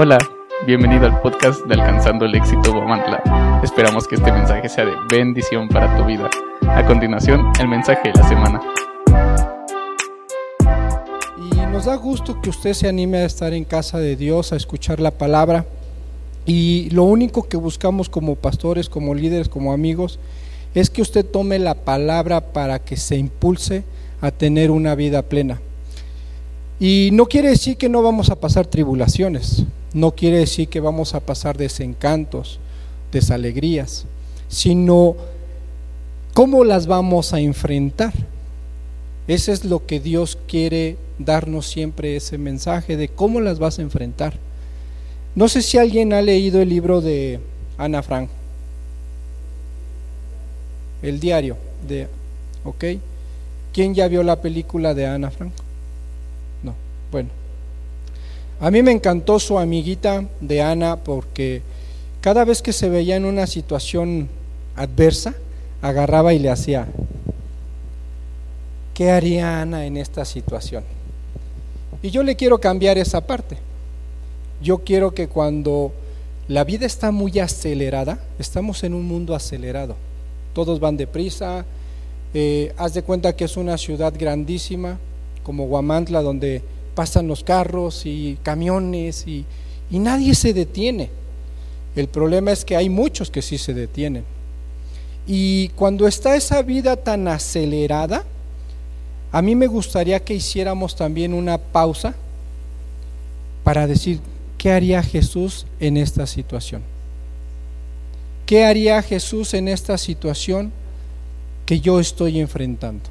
Hola, bienvenido al podcast de Alcanzando el Éxito Guamantla. Esperamos que este mensaje sea de bendición para tu vida. A continuación, el mensaje de la semana. Y nos da gusto que usted se anime a estar en casa de Dios, a escuchar la palabra. Y lo único que buscamos como pastores, como líderes, como amigos, es que usted tome la palabra para que se impulse a tener una vida plena. Y no quiere decir que no vamos a pasar tribulaciones, no quiere decir que vamos a pasar desencantos, desalegrías, sino cómo las vamos a enfrentar. Ese es lo que Dios quiere darnos siempre, ese mensaje de cómo las vas a enfrentar. No sé si alguien ha leído el libro de Ana Frank, el diario de, ¿ok? ¿Quién ya vio la película de Ana Frank? No, bueno. A mí me encantó su amiguita de Ana porque cada vez que se veía en una situación adversa, agarraba y le hacía, ¿qué haría Ana en esta situación? Y yo le quiero cambiar esa parte. Yo quiero que cuando la vida está muy acelerada, estamos en un mundo acelerado, todos van deprisa, eh, haz de cuenta que es una ciudad grandísima, como Guamantla, donde pasan los carros y camiones y, y nadie se detiene. El problema es que hay muchos que sí se detienen. Y cuando está esa vida tan acelerada, a mí me gustaría que hiciéramos también una pausa para decir, ¿qué haría Jesús en esta situación? ¿Qué haría Jesús en esta situación que yo estoy enfrentando?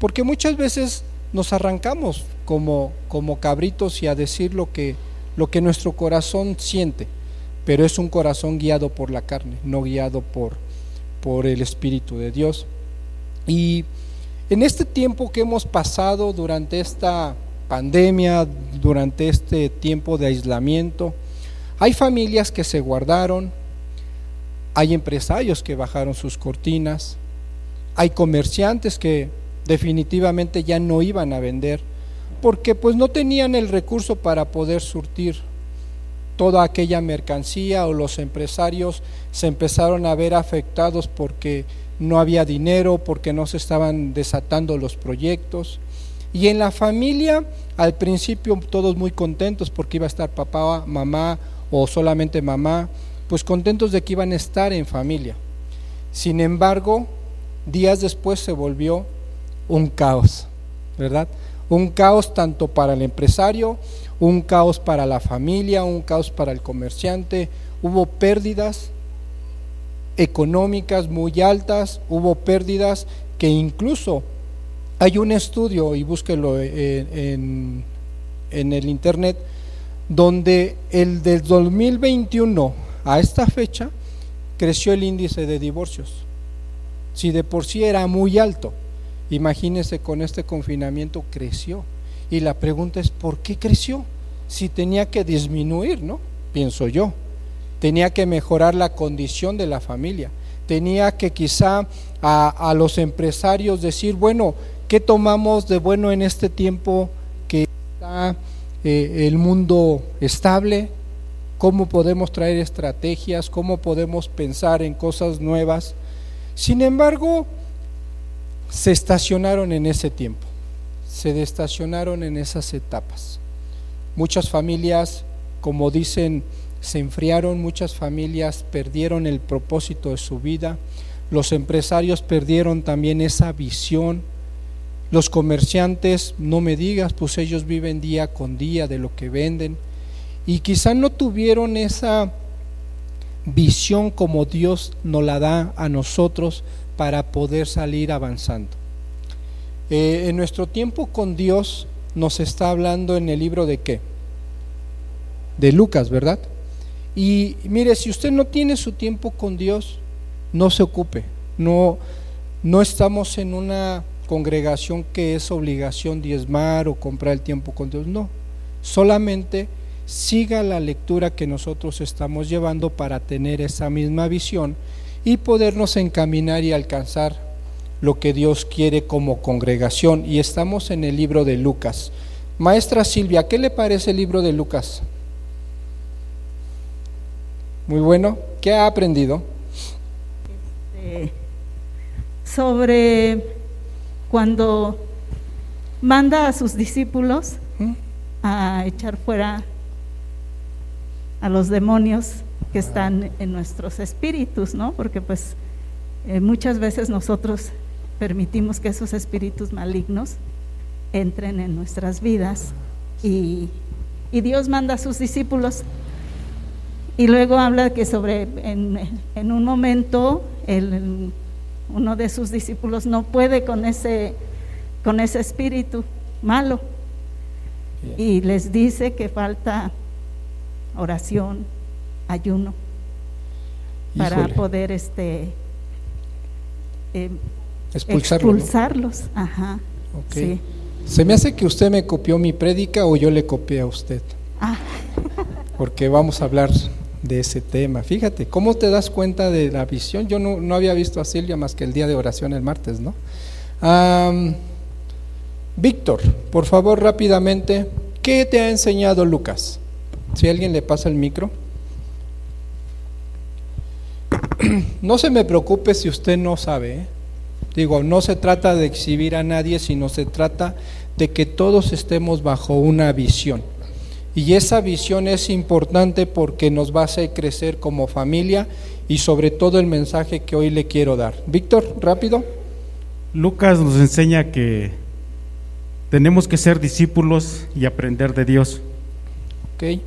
Porque muchas veces nos arrancamos como, como cabritos y a decir lo que, lo que nuestro corazón siente, pero es un corazón guiado por la carne, no guiado por, por el Espíritu de Dios. Y en este tiempo que hemos pasado durante esta pandemia, durante este tiempo de aislamiento, hay familias que se guardaron, hay empresarios que bajaron sus cortinas, hay comerciantes que definitivamente ya no iban a vender, porque pues no tenían el recurso para poder surtir toda aquella mercancía o los empresarios se empezaron a ver afectados porque no había dinero, porque no se estaban desatando los proyectos. Y en la familia, al principio todos muy contentos porque iba a estar papá, mamá o solamente mamá, pues contentos de que iban a estar en familia. Sin embargo, días después se volvió un caos, ¿verdad? Un caos tanto para el empresario, un caos para la familia, un caos para el comerciante. Hubo pérdidas económicas muy altas, hubo pérdidas que incluso hay un estudio, y búsquelo en, en el internet, donde el del 2021 a esta fecha creció el índice de divorcios. Si de por sí era muy alto, Imagínese con este confinamiento creció. Y la pregunta es, ¿por qué creció? Si tenía que disminuir, ¿no? Pienso yo. Tenía que mejorar la condición de la familia. Tenía que quizá a, los empresarios decir, bueno, ¿qué tomamos de bueno en este tiempo que está eh, el mundo estable? ¿Cómo podemos traer estrategias? ¿Cómo podemos pensar en cosas nuevas? Sin embargo, se estacionaron en ese tiempo, se destacionaron en esas etapas. Muchas familias, como dicen, se enfriaron, muchas familias perdieron el propósito de su vida, los empresarios perdieron también esa visión, los comerciantes, no me digas, pues ellos viven día con día de lo que venden y quizá no tuvieron esa visión como Dios nos la da a nosotros para poder salir avanzando. Eh, en nuestro tiempo con Dios nos está hablando en el libro de qué? De Lucas, ¿verdad? Y mire, si usted no tiene su tiempo con Dios, no se ocupe. No, no estamos en una congregación que es obligación diezmar o comprar el tiempo con Dios. No, solamente siga la lectura que nosotros estamos llevando para tener esa misma visión y podernos encaminar y alcanzar lo que Dios quiere como congregación. Y estamos en el libro de Lucas. Maestra Silvia, ¿qué le parece el libro de Lucas? Muy bueno. ¿Qué ha aprendido? Este, sobre cuando manda a sus discípulos ¿Mm? a echar fuera a los demonios que están en nuestros espíritus, ¿no? Porque pues eh, muchas veces nosotros permitimos que esos espíritus malignos entren en nuestras vidas y, y Dios manda a sus discípulos. Y luego habla que sobre en, en un momento el, uno de sus discípulos no puede con ese con ese espíritu malo. Y les dice que falta oración, ayuno para Híjole, poder este eh, expulsarlo. ¿no? expulsarlos. Ajá. Ok. Sí. Se me hace que usted me copió mi prédica o yo le copié a usted, Ah, porque vamos a hablar de ese tema. Fíjate, ¿cómo te das cuenta de la visión? Yo no, no había visto a Silvia más que el día de oración el martes, ¿no? Víctor, por favor, rápidamente, ¿qué te ha enseñado Lucas? Si alguien le pasa el micro. No se me preocupe si usted no sabe. ¿eh? Digo, no se trata de exhibir a nadie, sino se trata de que todos estemos bajo una visión. Y esa visión es importante porque nos va a hacer crecer como familia y sobre todo el mensaje que hoy le quiero dar. Víctor, rápido. Lucas nos enseña que tenemos que ser discípulos y aprender de Dios. Ok.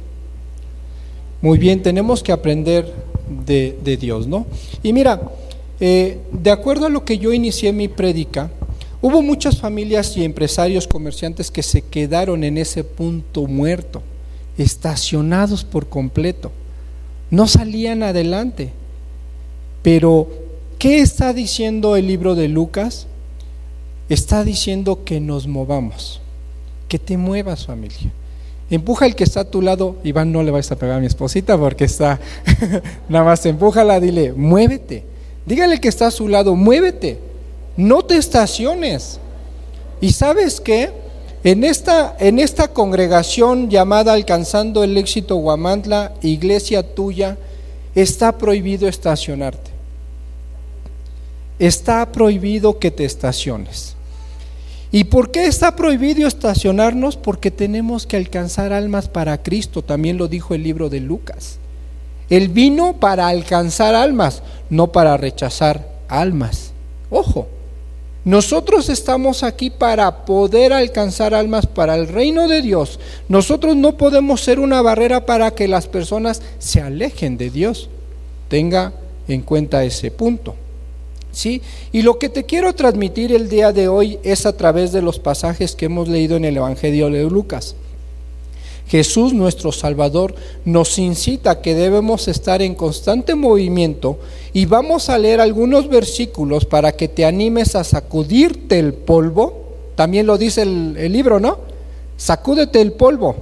Muy bien, tenemos que aprender de, Dios, ¿no? Y mira, eh, de acuerdo a lo que yo inicié mi prédica, hubo muchas familias y empresarios comerciantes que se quedaron en ese punto muerto, estacionados por completo, no salían adelante. Pero, ¿qué está diciendo el libro de Lucas? Está diciendo que nos movamos, que te muevas familia. Empuja el que está a tu lado, Iván, no le vais a pegar a mi esposita porque está, nada más empújala, dile, muévete. Dígale que está a su lado, muévete, no te estaciones. Y sabes qué, en esta, en esta congregación llamada Alcanzando el Éxito Guamantla, iglesia tuya, está prohibido estacionarte. Está prohibido que te estaciones. ¿Y por qué está prohibido estacionarnos? Porque tenemos que alcanzar almas para Cristo, también lo dijo el libro de Lucas. Él vino para alcanzar almas, no para rechazar almas. Ojo, nosotros estamos aquí para poder alcanzar almas para el reino de Dios. Nosotros no podemos ser una barrera para que las personas se alejen de Dios. Tenga en cuenta ese punto. ¿Sí? Y lo que te quiero transmitir el día de hoy es a través de los pasajes que hemos leído en el Evangelio de Lucas. Jesús, nuestro Salvador, nos incita a que debemos estar en constante movimiento y vamos a leer algunos versículos para que te animes a sacudirte el polvo. También lo dice el, el libro, ¿no? Sacúdete el polvo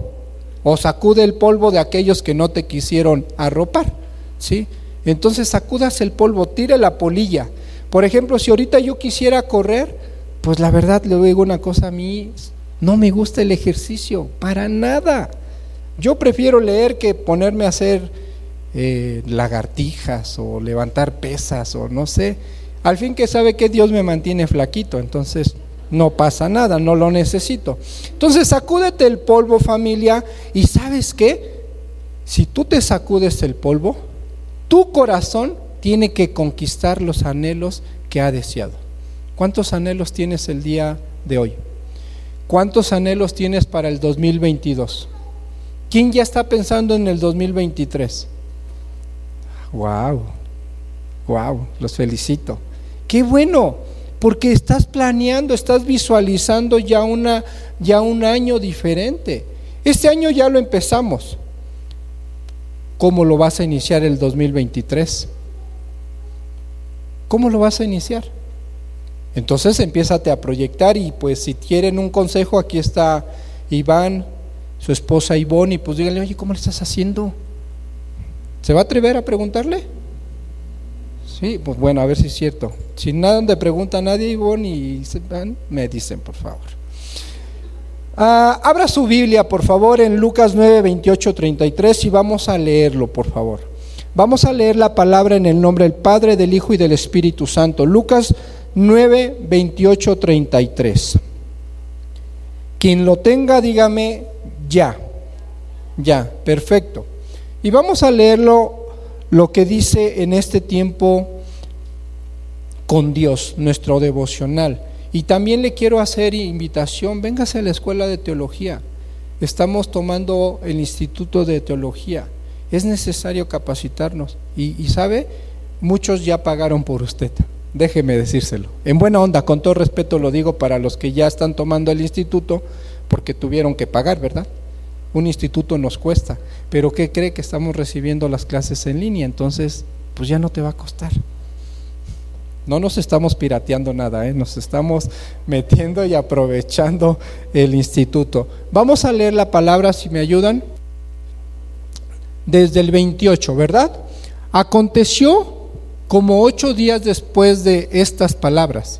o sacude el polvo de aquellos que no te quisieron arropar, ¿sí? Entonces sacudas el polvo, tire la polilla. Por ejemplo, si ahorita yo quisiera correr, pues la verdad le digo una cosa a mí, no me gusta el ejercicio, para nada. Yo prefiero leer que ponerme a hacer eh, lagartijas o levantar pesas o no sé. Al fin que sabe que Dios me mantiene flaquito, entonces no pasa nada, no lo necesito. Entonces sacúdete el polvo familia y sabes qué, si tú te sacudes el polvo, tu corazón tiene que conquistar los anhelos que ha deseado. ¿Cuántos anhelos tienes el día de hoy? ¿Cuántos anhelos tienes para el 2022? ¿Quién ya está pensando en el 2023? Wow, wow, los felicito. Qué bueno, porque estás planeando, estás visualizando ya una ya un año diferente. Este año ya lo empezamos. ¿Cómo lo vas a iniciar el 2023? ¿Cómo lo vas a iniciar? Entonces empiézate a proyectar y pues si quieren un consejo, aquí está Iván, su esposa Ivonne, y pues díganle, oye, ¿cómo le estás haciendo? ¿Se va a atrever a preguntarle? Sí, pues bueno, a ver si es cierto. Si nada de pregunta a nadie, Ivonne y me dicen, por favor. Ah, abra su Biblia, por favor, en Lucas 9, 28, 33 y vamos a leerlo, por favor. Vamos a leer la palabra en el nombre del Padre, del Hijo y del Espíritu Santo. Lucas 9, 28, 33. Quien lo tenga, dígame ya. Ya, perfecto. Y vamos a leerlo lo que dice en este tiempo con Dios, nuestro devocional. Y también le quiero hacer invitación, véngase a la escuela de teología. Estamos tomando el Instituto de Teología. Es necesario capacitarnos. Y, sabe, muchos ya pagaron por usted. Déjeme decírselo. En buena onda, con todo respeto lo digo para los que ya están tomando el instituto, porque tuvieron que pagar, ¿verdad? Un instituto nos cuesta. Pero ¿qué cree que estamos recibiendo las clases en línea? Entonces, pues ya no te va a costar. No nos estamos pirateando nada, ¿eh? nos estamos metiendo y aprovechando el instituto. Vamos a leer la palabra, si me ayudan, desde el 28, ¿verdad? Aconteció como ocho días después de estas palabras,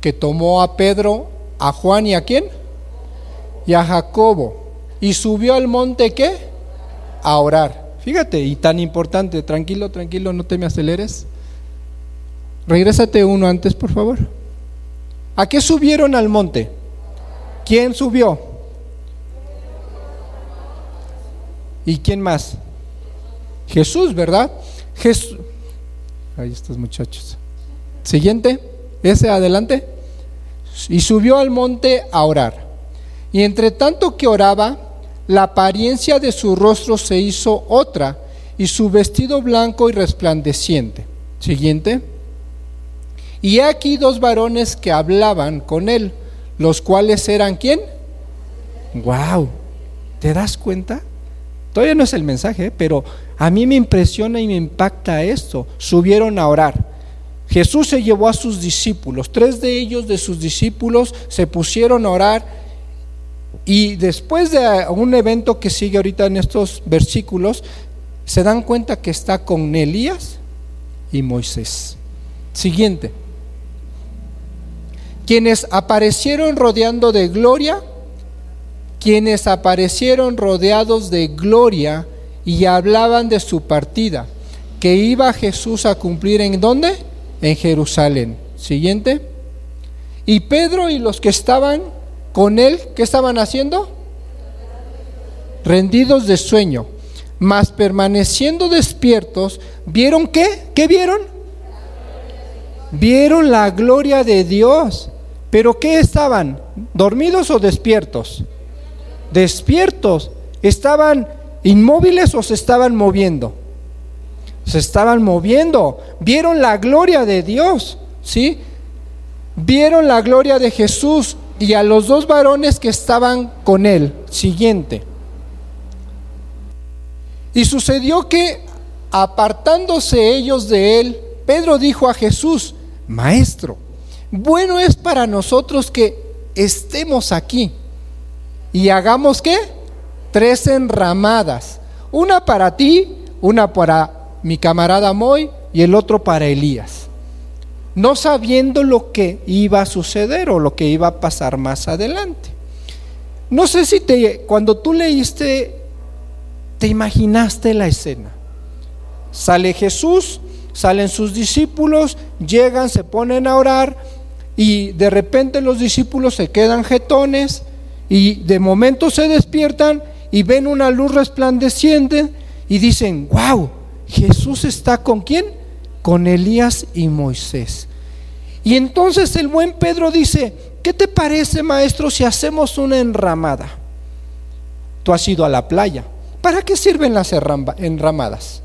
que tomó a Pedro, a Juan y a quién? Y a Jacobo, y subió al monte qué? A orar. Fíjate, y tan importante, tranquilo, tranquilo, no te me aceleres. Regrésate uno antes, por favor. ¿A qué subieron al monte? ¿Quién subió? ¿Y quién más? Jesús, ¿verdad? Jesús. Ahí estos muchachos. Siguiente, ese adelante. Y subió al monte a orar. Y entre tanto que oraba, la apariencia de su rostro se hizo otra y su vestido blanco y resplandeciente. Siguiente. Y aquí dos varones que hablaban con él, los cuales eran quién? Wow, ¿te das cuenta? Todavía no es el mensaje, ¿eh? pero a mí me impresiona y me impacta esto. Subieron a orar. Jesús se llevó a sus discípulos, tres de ellos de sus discípulos se pusieron a orar y después de un evento que sigue ahorita en estos versículos, se dan cuenta que está con Elías y Moisés. Siguiente quienes aparecieron rodeando de gloria, quienes aparecieron rodeados de gloria y hablaban de su partida, que iba Jesús a cumplir en dónde? En Jerusalén. Siguiente. Y Pedro y los que estaban con él, ¿qué estaban haciendo? Rendidos de sueño, mas permaneciendo despiertos, ¿vieron qué? ¿Qué vieron? Vieron la gloria de Dios ¿Pero qué estaban? ¿Dormidos o despiertos? Despiertos. ¿Estaban inmóviles o se estaban moviendo? Se estaban moviendo. Vieron la gloria de Dios, ¿sí? Vieron la gloria de Jesús y a los dos varones que estaban con él. Siguiente. Y sucedió que, apartándose ellos de él, Pedro dijo a Jesús, Maestro, bueno es para nosotros que estemos aquí y hagamos qué? Tres enramadas. Una para ti, una para mi camarada Moy y el otro para Elías. No sabiendo lo que iba a suceder o lo que iba a pasar más adelante. No sé si te, cuando tú leíste, te imaginaste la escena. Sale Jesús, salen sus discípulos, llegan, se ponen a orar y de repente los discípulos se quedan jetones y de momento se despiertan y ven una luz resplandeciente y dicen, wow, Jesús está con quién? Con Elías y Moisés. Y entonces el buen Pedro dice, ¿qué te parece maestro si hacemos una enramada? Tú has ido a la playa. ¿Para qué sirven las enramadas?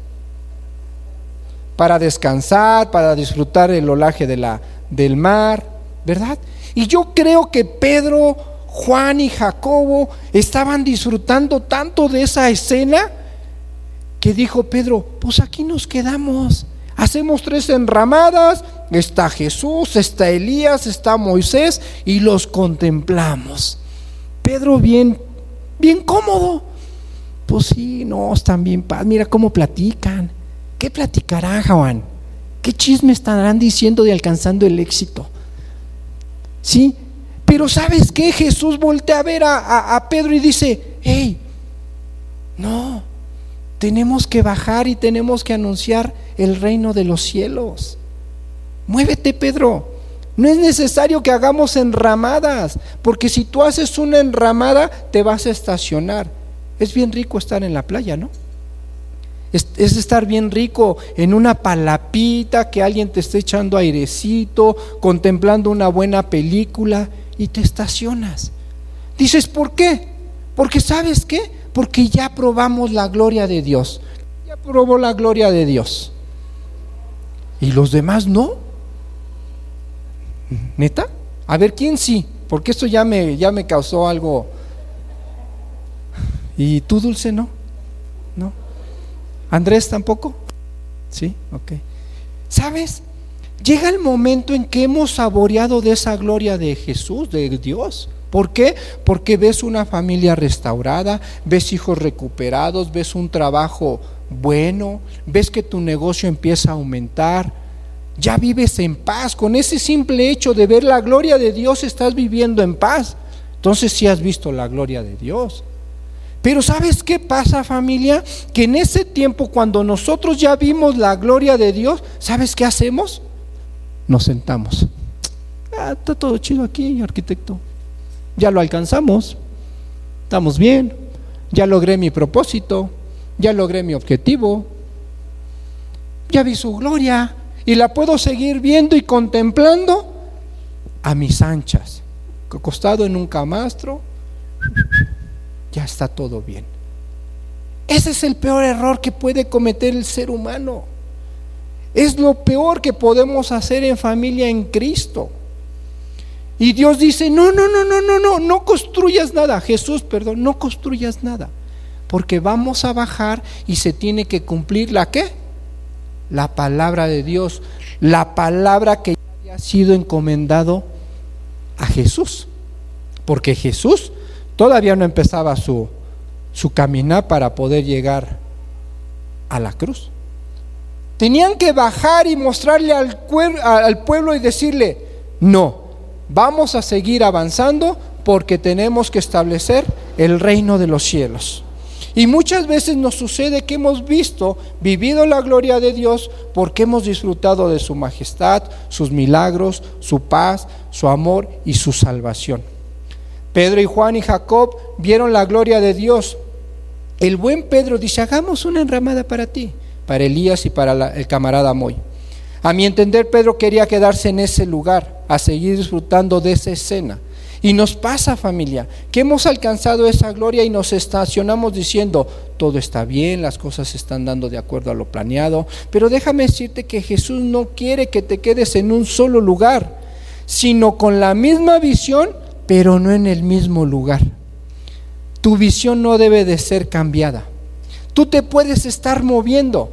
Para descansar, para disfrutar el olaje de la, del mar, ¿verdad? Y yo creo que Pedro, Juan y Jacobo estaban disfrutando tanto de esa escena que dijo Pedro, pues aquí nos quedamos. Hacemos tres enramadas, está Jesús, está Elías, está Moisés y los contemplamos. Pedro bien, bien cómodo. Pues sí, no, están bien paz. Mira cómo platican. ¿Qué platicará Juan? ¿Qué chisme estarán diciendo de alcanzando el éxito? ¿Sí? Pero ¿sabes qué? Jesús voltea a ver a, Pedro y dice, hey, no, Tenemos que bajar y tenemos que anunciar el reino de los cielos. Muévete, Pedro. No es necesario que hagamos enramadas, porque si tú haces una enramada, te vas a estacionar. Es bien rico estar en la playa, ¿no? Es, estar bien rico en una palapita, que alguien te esté echando airecito, contemplando una buena película y te estacionas. Dices, ¿por qué? Porque sabes qué? Porque ya probamos la gloria de Dios. Ya probó la gloria de Dios. Y los demás no. ¿Neta? A ver, ¿quién sí? Porque esto ya me, ya me causó algo. ¿Y tú, Dulce, no? ¿No? ¿Andrés tampoco? Sí, ok. ¿Sabes? Llega el momento en que hemos saboreado de esa gloria de Jesús, de Dios. ¿Por qué? Porque ves una familia restaurada, ves hijos recuperados, ves un trabajo bueno, ves que tu negocio empieza a aumentar, ya vives en paz. Con ese simple hecho de ver la gloria de Dios estás viviendo en paz. Entonces sí has visto la gloria de Dios. Pero ¿sabes qué pasa familia? Que en ese tiempo cuando nosotros ya vimos la gloria de Dios, ¿sabes qué hacemos? Nos sentamos. Ah, está todo chido aquí, arquitecto. Ya lo alcanzamos. Estamos bien. Ya logré mi propósito. Ya logré mi objetivo. Ya vi su gloria y la puedo seguir viendo y contemplando a mis anchas, acostado en un camastro, ya está todo bien. Ese es el peor error que puede cometer el ser humano. Es lo peor que podemos hacer en familia en Cristo. Y Dios dice, no, no, no, no, no, no, no construyas nada. Jesús, perdón, no construyas nada. Porque vamos a bajar y se tiene que cumplir la qué? la palabra de Dios, la palabra que había sido encomendado a Jesús. Porque Jesús todavía no empezaba su, su caminar para poder llegar a la cruz. Tenían que bajar y mostrarle al, al pueblo y decirle, no, vamos a seguir avanzando porque tenemos que establecer el reino de los cielos. Y muchas veces nos sucede que hemos visto, vivido la gloria de Dios porque hemos disfrutado de su majestad, sus milagros, su paz, su amor y su salvación. Pedro y Juan y Jacob vieron la gloria de Dios. El buen Pedro dice, hagamos una enramada para ti, para Elías y para el camarada Moy. A mi entender, Pedro quería quedarse en ese lugar, a seguir disfrutando de esa escena. Y nos pasa familia, que hemos alcanzado esa gloria y nos estacionamos diciendo, todo está bien, las cosas se están dando de acuerdo a lo planeado, pero déjame decirte que Jesús no quiere que te quedes en un solo lugar, sino con la misma visión, pero no en el mismo lugar. Tu visión no debe de ser cambiada. Tú te puedes estar moviendo.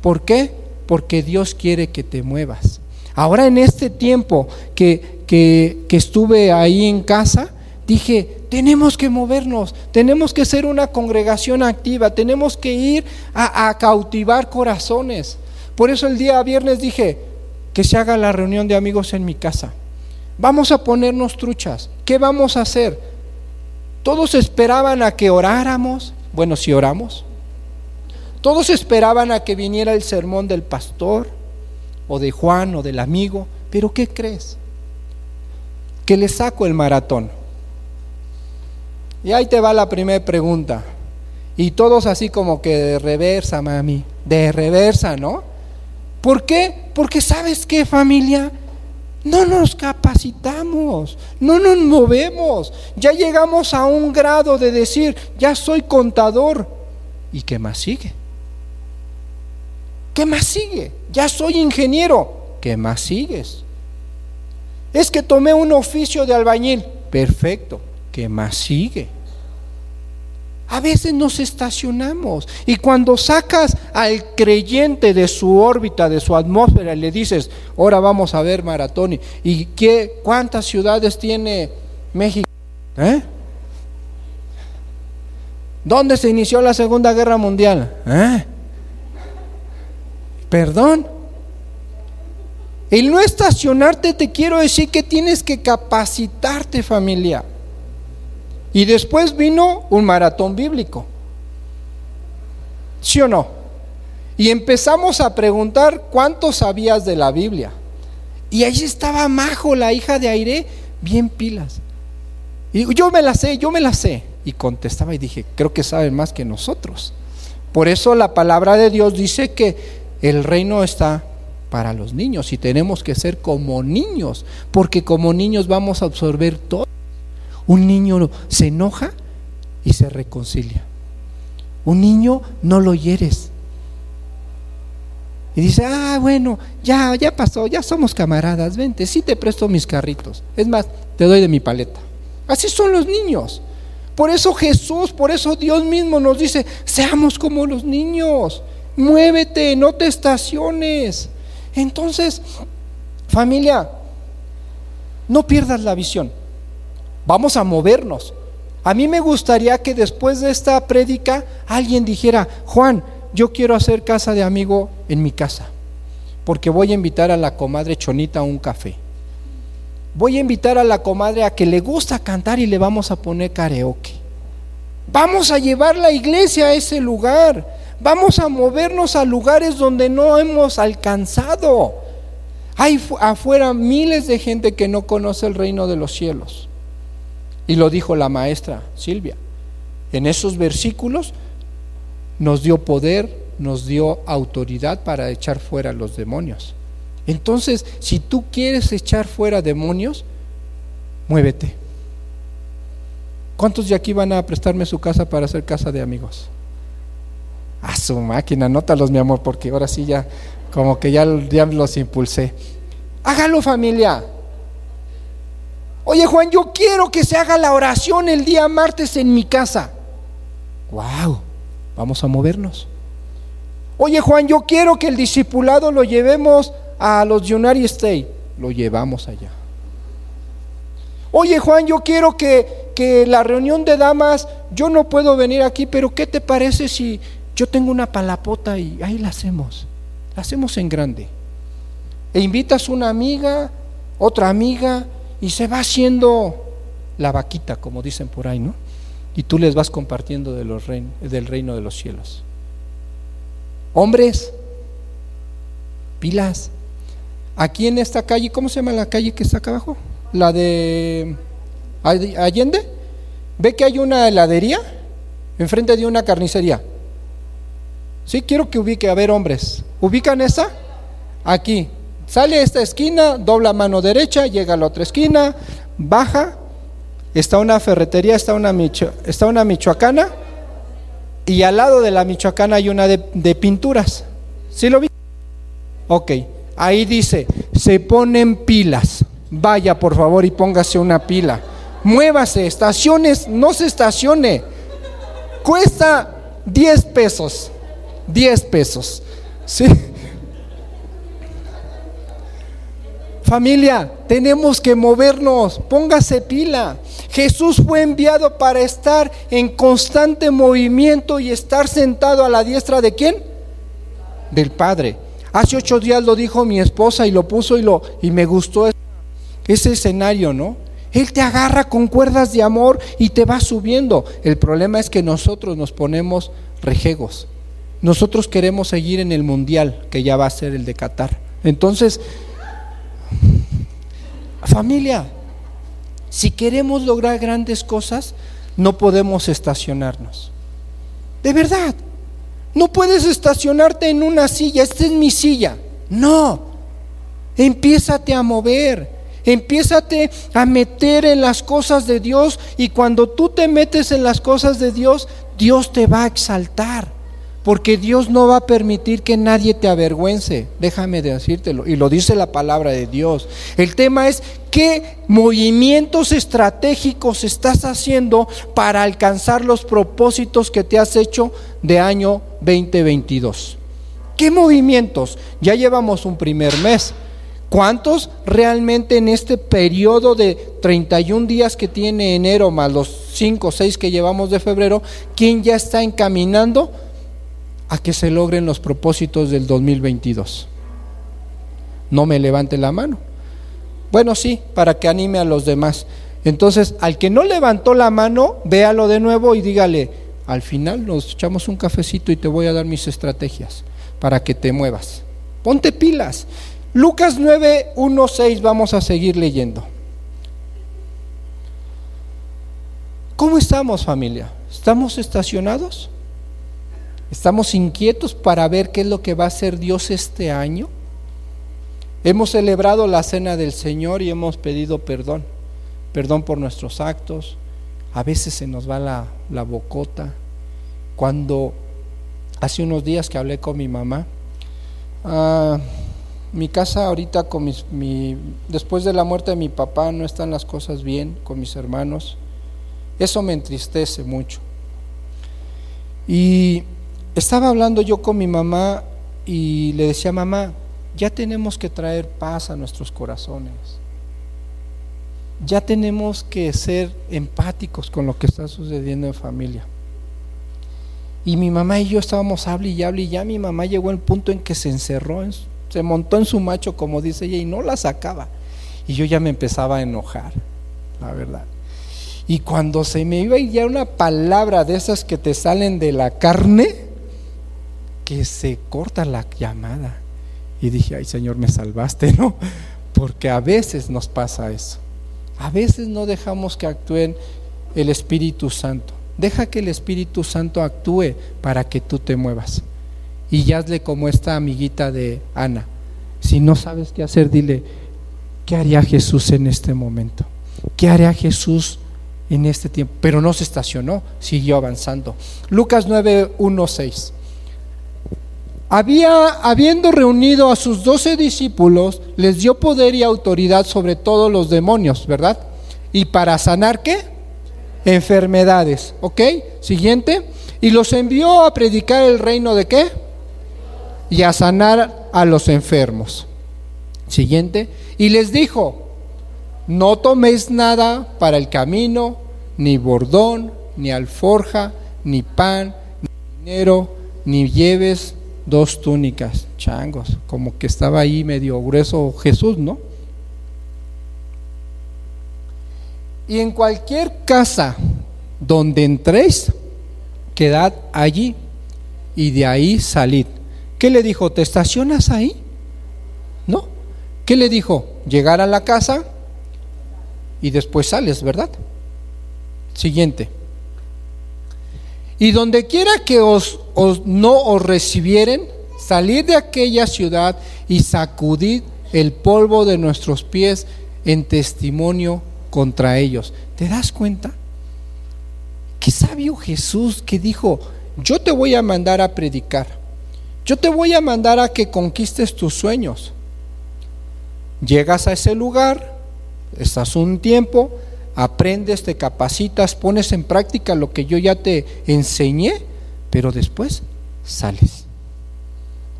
¿Por qué? Porque Dios quiere que te muevas. Ahora en este tiempo que que, estuve ahí en casa, dije, tenemos que movernos, tenemos que ser una congregación activa, tenemos que ir a, a, cautivar corazones. Por eso el día viernes dije, que se haga la reunión de amigos en mi casa. Vamos a ponernos truchas. ¿Qué vamos a hacer? Todos esperaban a que oráramos. Bueno, si oramos. Todos esperaban a que viniera el sermón del pastor o de Juan o del amigo. Pero ¿qué crees? que le saco el maratón. Y ahí te va la primera pregunta. Y todos así como que de reversa, mami, de reversa, ¿no? ¿Por qué? Porque sabes qué familia, no nos capacitamos, no nos movemos, ya llegamos a un grado de decir, ya soy contador. ¿Y qué más sigue? ¿Qué más sigue? Ya soy ingeniero. ¿Qué más sigues? Es que tomé un oficio de albañil. Perfecto. ¿Qué más sigue? A veces nos estacionamos y cuando sacas al creyente de su órbita, de su atmósfera, y le dices, ahora vamos a ver maratón, ¿y qué, cuántas ciudades tiene México? ¿Eh? ¿Dónde se inició la Segunda Guerra Mundial? ¿Eh? ¿Perdón? El no estacionarte te quiero decir que tienes que capacitarte familia. Y después vino un maratón bíblico. ¿Sí o no? Y empezamos a preguntar cuánto sabías de la Biblia. Y ahí estaba Majo, la hija de Aire, bien pilas. Y yo me la sé, yo me la sé. Y contestaba y dije, creo que saben más que nosotros. Por eso la palabra de Dios dice que el reino está para los niños y tenemos que ser como niños, porque como niños vamos a absorber todo. Un niño se enoja y se reconcilia. Un niño no lo hieres. Y dice, ah, bueno, ya, ya pasó, ya somos camaradas, vente, sí te presto mis carritos. Es más, te doy de mi paleta. Así son los niños. Por eso Jesús, por eso Dios mismo nos dice, seamos como los niños, muévete, no te estaciones. Entonces, familia, no pierdas la visión. Vamos a movernos. A mí me gustaría que después de esta prédica alguien dijera, Juan, yo quiero hacer casa de amigo en mi casa, porque voy a invitar a la comadre Chonita a un café. Voy a invitar a la comadre a que le gusta cantar y le vamos a poner karaoke. Vamos a llevar la iglesia a ese lugar. Vamos a movernos a lugares donde no hemos alcanzado. Hay afuera miles de gente que no conoce el reino de los cielos. Y lo dijo la maestra Silvia. En esos versículos nos dio poder, nos dio autoridad para echar fuera los demonios. Entonces, si tú quieres echar fuera demonios, muévete. ¿Cuántos de aquí van a prestarme su casa para hacer casa de amigos? A su máquina, anótalos mi amor, porque ahora sí ya, como que ya, ya los impulsé. Hágalo familia. Oye Juan, yo quiero que se haga la oración el día martes en mi casa. Wow, vamos a movernos. Oye Juan, yo quiero que el discipulado lo llevemos a los United States. Lo llevamos allá. Oye Juan, yo quiero que, que la reunión de damas, yo no puedo venir aquí, pero ¿qué te parece si yo tengo una palapota y ahí la hacemos? La hacemos en grande. E invitas una amiga, otra amiga, y se va haciendo la vaquita, como dicen por ahí, ¿no? Y tú les vas compartiendo de los del reino de los cielos. Hombres, pilas. Aquí en esta calle, ¿cómo se llama la calle que está acá abajo? La de Allende. ¿Ve que hay una heladería enfrente de una carnicería? Sí, quiero que ubique, a ver, hombres. ¿Ubican esa? Aquí, Sale a esta esquina, dobla mano derecha, llega a la otra esquina, baja, está una ferretería, está una, está una michoacana, y al lado de la michoacana hay una de, de pinturas. ¿Sí lo vi? Ok, ahí dice, se ponen pilas. Vaya por favor y póngase una pila. Muévase, estaciones, no se estacione. Cuesta 10 pesos. 10 pesos. ¿Sí? Familia, tenemos que movernos, póngase pila. Jesús fue enviado para estar en constante movimiento y estar sentado a la diestra de quién? Del Padre. Hace ocho días lo dijo mi esposa y lo puso y, lo, y me gustó ese escenario, ¿no? Él te agarra con cuerdas de amor y te va subiendo. El problema es que nosotros nos ponemos rejegos. Nosotros queremos seguir en el mundial, que ya va a ser el de Qatar. Entonces, Familia, si queremos lograr grandes cosas, no podemos estacionarnos. De verdad, no puedes estacionarte en una silla, esta es mi silla. No, empiézate a mover, empiézate a meter en las cosas de Dios y cuando tú te metes en las cosas de Dios, Dios te va a exaltar porque Dios no va a permitir que nadie te avergüence. Déjame decírtelo. Y lo dice la palabra de Dios. El tema es qué movimientos estratégicos estás haciendo para alcanzar los propósitos que te has hecho de año 2022. ¿Qué movimientos? Ya llevamos un primer mes. ¿Cuántos realmente en este periodo de 31 días que tiene enero más los 5 o 6 que llevamos de febrero, quién ya está encaminando a que se logren los propósitos del 2022. No me levante la mano. Bueno, sí, para que anime a los demás. Entonces, al que no levantó la mano, véalo de nuevo y dígale, al final nos echamos un cafecito y te voy a dar mis estrategias para que te muevas. Ponte pilas. Lucas 9, 1, 6, vamos a seguir leyendo. ¿Cómo estamos familia? ¿Estamos estacionados? ¿Estamos inquietos para ver qué es lo que va a hacer Dios este año? Hemos celebrado la cena del Señor y hemos pedido perdón. Perdón por nuestros actos. A veces se nos va la, la bocota. Cuando hace unos días que hablé con mi mamá, ah, mi casa ahorita con mis, mi, después de la muerte de mi papá no están las cosas bien con mis hermanos. Eso me entristece mucho. Y estaba hablando yo con mi mamá y le decía, mamá, ya tenemos que traer paz a nuestros corazones. Ya tenemos que ser empáticos con lo que está sucediendo en familia. Y mi mamá y yo estábamos hable y hable y ya mi mamá llegó al punto en que se encerró, se montó en su macho, como dice ella, y no la sacaba. Y yo ya me empezaba a enojar, la verdad. Y cuando se me iba a ya una palabra de esas que te salen de la carne, que se corta la llamada. Y dije, ay Señor, me salvaste, ¿no? Porque a veces nos pasa eso. A veces no dejamos que actúen el Espíritu Santo. Deja que el Espíritu Santo actúe para que tú te muevas. Y hazle como esta amiguita de Ana. Si no sabes qué hacer, dile, ¿qué haría Jesús en este momento? ¿Qué haría Jesús en este tiempo? Pero no se estacionó, siguió avanzando. Lucas 9, 1, 6 había, habiendo reunido a sus doce discípulos, les dio poder y autoridad sobre todos los demonios, ¿verdad? Y para sanar qué? Enfermedades, ¿ok? Siguiente. Y los envió a predicar el reino de qué? Y a sanar a los enfermos. Siguiente. Y les dijo, no toméis nada para el camino, ni bordón, ni alforja, ni pan, ni dinero, ni lleves dos túnicas, changos, como que estaba ahí medio grueso Jesús, ¿no? Y en cualquier casa donde entréis, quedad allí y de ahí salid. ¿Qué le dijo? ¿Te estacionas ahí? ¿No? ¿Qué le dijo? Llegar a la casa y después sales, ¿verdad? Siguiente. Y donde quiera que os, no os recibieren, salid de aquella ciudad y sacudid el polvo de nuestros pies en testimonio contra ellos. ¿Te das cuenta? Qué sabio Jesús que dijo, yo te voy a mandar a predicar, yo te voy a mandar a que conquistes tus sueños. Llegas a ese lugar, estás un tiempo, aprendes, te capacitas, pones en práctica lo que yo ya te enseñé, pero después sales.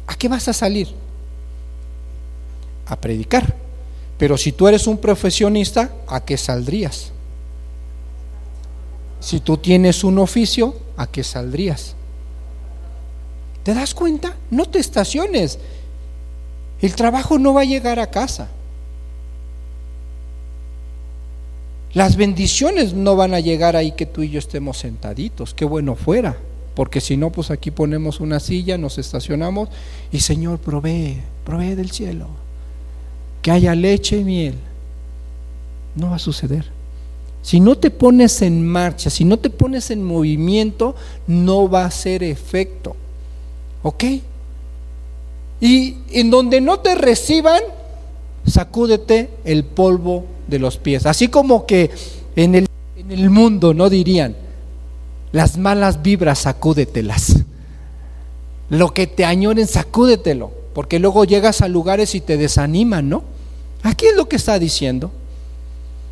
¿A qué vas a salir? A predicar. Pero si tú eres un profesionista, ¿a qué saldrías? Si tú tienes un oficio, ¿a qué saldrías? ¿Te das cuenta? No te estaciones. El trabajo no va a llegar a casa. Las bendiciones no van a llegar ahí que tú y yo estemos sentaditos, qué bueno fuera, porque si no, pues aquí ponemos una silla, nos estacionamos y Señor, provee, provee del cielo, que haya leche y miel. No va a suceder. Si no te pones en marcha, si no te pones en movimiento, no va a ser efecto. ¿Ok? Y en donde no te reciban, sacúdete el polvo de los pies. Así como que en el, en el mundo no dirían, las malas vibras sacúdetelas. Lo que te añoren, sacúdetelo, porque luego llegas a lugares y te desaniman, ¿no? Aquí es lo que está diciendo.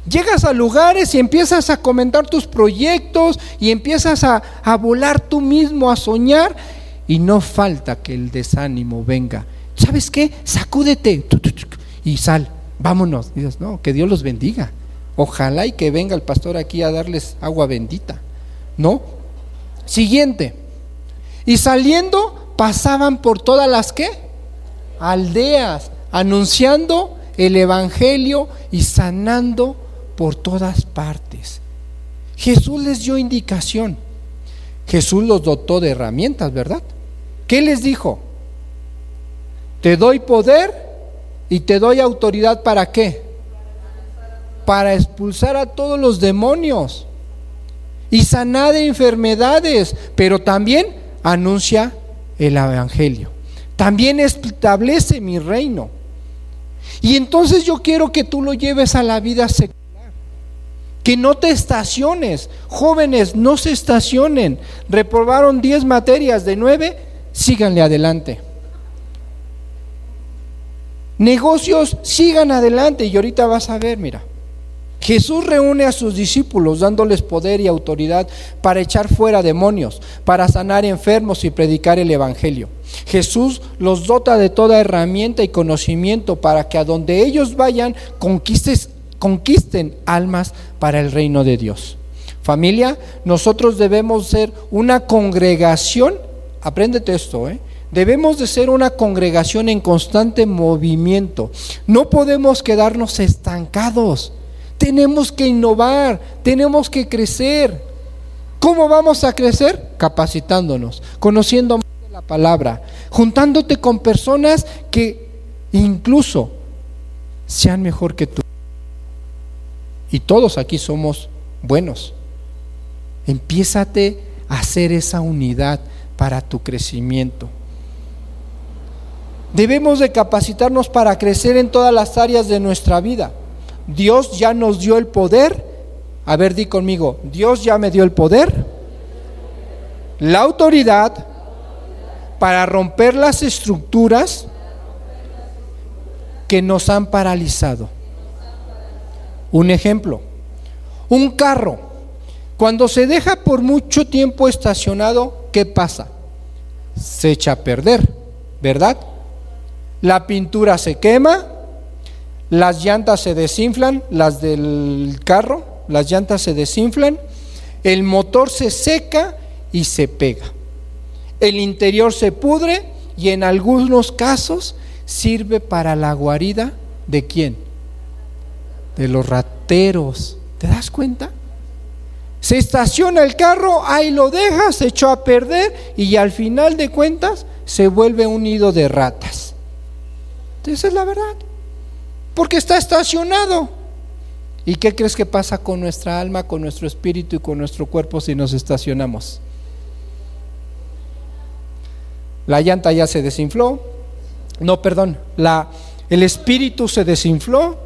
Llegas a lugares y empiezas a comentar tus proyectos y empiezas a, a, volar tú mismo, a soñar y no falta que el desánimo venga. ¿Sabes qué? Sacúdete y sal vámonos. Dices, no, que Dios los bendiga. Ojalá y que venga el pastor aquí a darles agua bendita. ¿No? Siguiente. Y saliendo pasaban por todas las que aldeas, anunciando el evangelio y sanando por todas partes. Jesús les dio indicación. Jesús los dotó de herramientas, ¿verdad? ¿Qué les dijo? Te doy poder y te doy autoridad para qué? Para expulsar a todos los demonios y sanar de enfermedades, pero también anuncia el Evangelio. También establece mi reino. Y entonces yo quiero que tú lo lleves a la vida secular. Que no te estaciones. Jóvenes, no se estacionen. Reprobaron 10 materias de 9, síganle adelante. Negocios, sigan adelante. Y ahorita vas a ver, mira. Jesús reúne a sus discípulos dándoles poder y autoridad para echar fuera demonios, para sanar enfermos y predicar el Evangelio. Jesús los dota de toda herramienta y conocimiento para que a donde ellos vayan conquisten almas para el reino de Dios. Familia, nosotros debemos ser una congregación, apréndete esto, ¿eh? Debemos de ser una congregación en constante movimiento. No podemos quedarnos estancados. Tenemos que innovar, tenemos que crecer. ¿Cómo vamos a crecer? Capacitándonos, conociendo más la palabra, juntándote con personas que incluso sean mejor que tú. Y todos aquí somos buenos. Empiézate a hacer esa unidad para tu crecimiento. Debemos de capacitarnos para crecer en todas las áreas de nuestra vida. Dios ya nos dio el poder. A ver, di conmigo, Dios ya me dio el poder, la autoridad para romper las estructuras que nos han paralizado. Un ejemplo, un carro, cuando se deja por mucho tiempo estacionado, ¿qué pasa? Se echa a perder, ¿verdad? La pintura se quema, las llantas se desinflan, las del carro, las llantas se desinflan, el motor se seca y se pega. El interior se pudre y en algunos casos sirve para la guarida de quién? De los rateros. ¿Te das cuenta? Se estaciona el carro, ahí lo deja, se echó a perder y al final de cuentas se vuelve un nido de ratas. Esa es la verdad porque está estacionado. ¿Y qué crees que pasa con nuestra alma, con nuestro espíritu y con nuestro cuerpo si nos estacionamos? La llanta ya se desinfló. No, perdón, la, el espíritu se desinfló.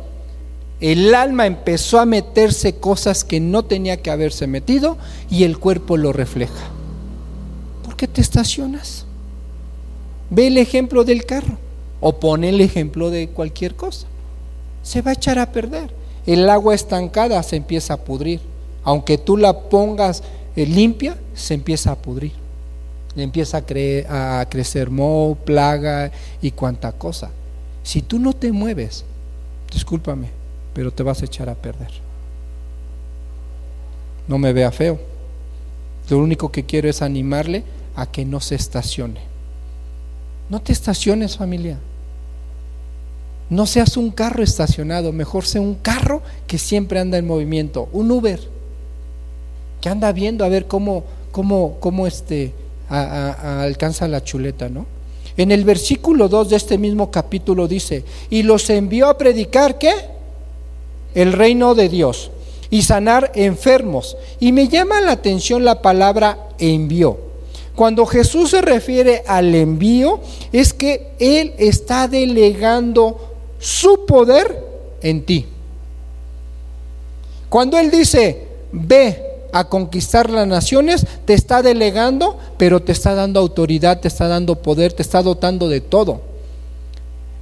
El alma empezó a meterse cosas que no tenía que haberse metido y el cuerpo lo refleja. ¿Por qué te estacionas? Ve el ejemplo del carro o pone el ejemplo de cualquier cosa se va a echar a perder. El agua estancada se empieza a pudrir. Aunque tú la pongas eh, limpia, se empieza a pudrir. Le empieza a, a crecer moho, plaga y cuanta cosa. Si tú no te mueves, discúlpame, pero te vas a echar a perder. No me vea feo. Lo único que quiero es animarle a que no se estacione. No te estaciones familia. No seas un carro estacionado, mejor sea un carro que siempre anda en movimiento, un Uber, que anda viendo a ver cómo, cómo, cómo este, alcanza la chuleta, ¿no? En el versículo 2 de este mismo capítulo dice, y los envió a predicar, ¿qué? El reino de Dios y sanar enfermos. Y me llama la atención la palabra envió. Cuando Jesús se refiere al envío, es que Él está delegando su poder en ti. Cuando Él dice, ve a conquistar las naciones, te está delegando, pero te está dando autoridad, te está dando poder, te está dotando de todo.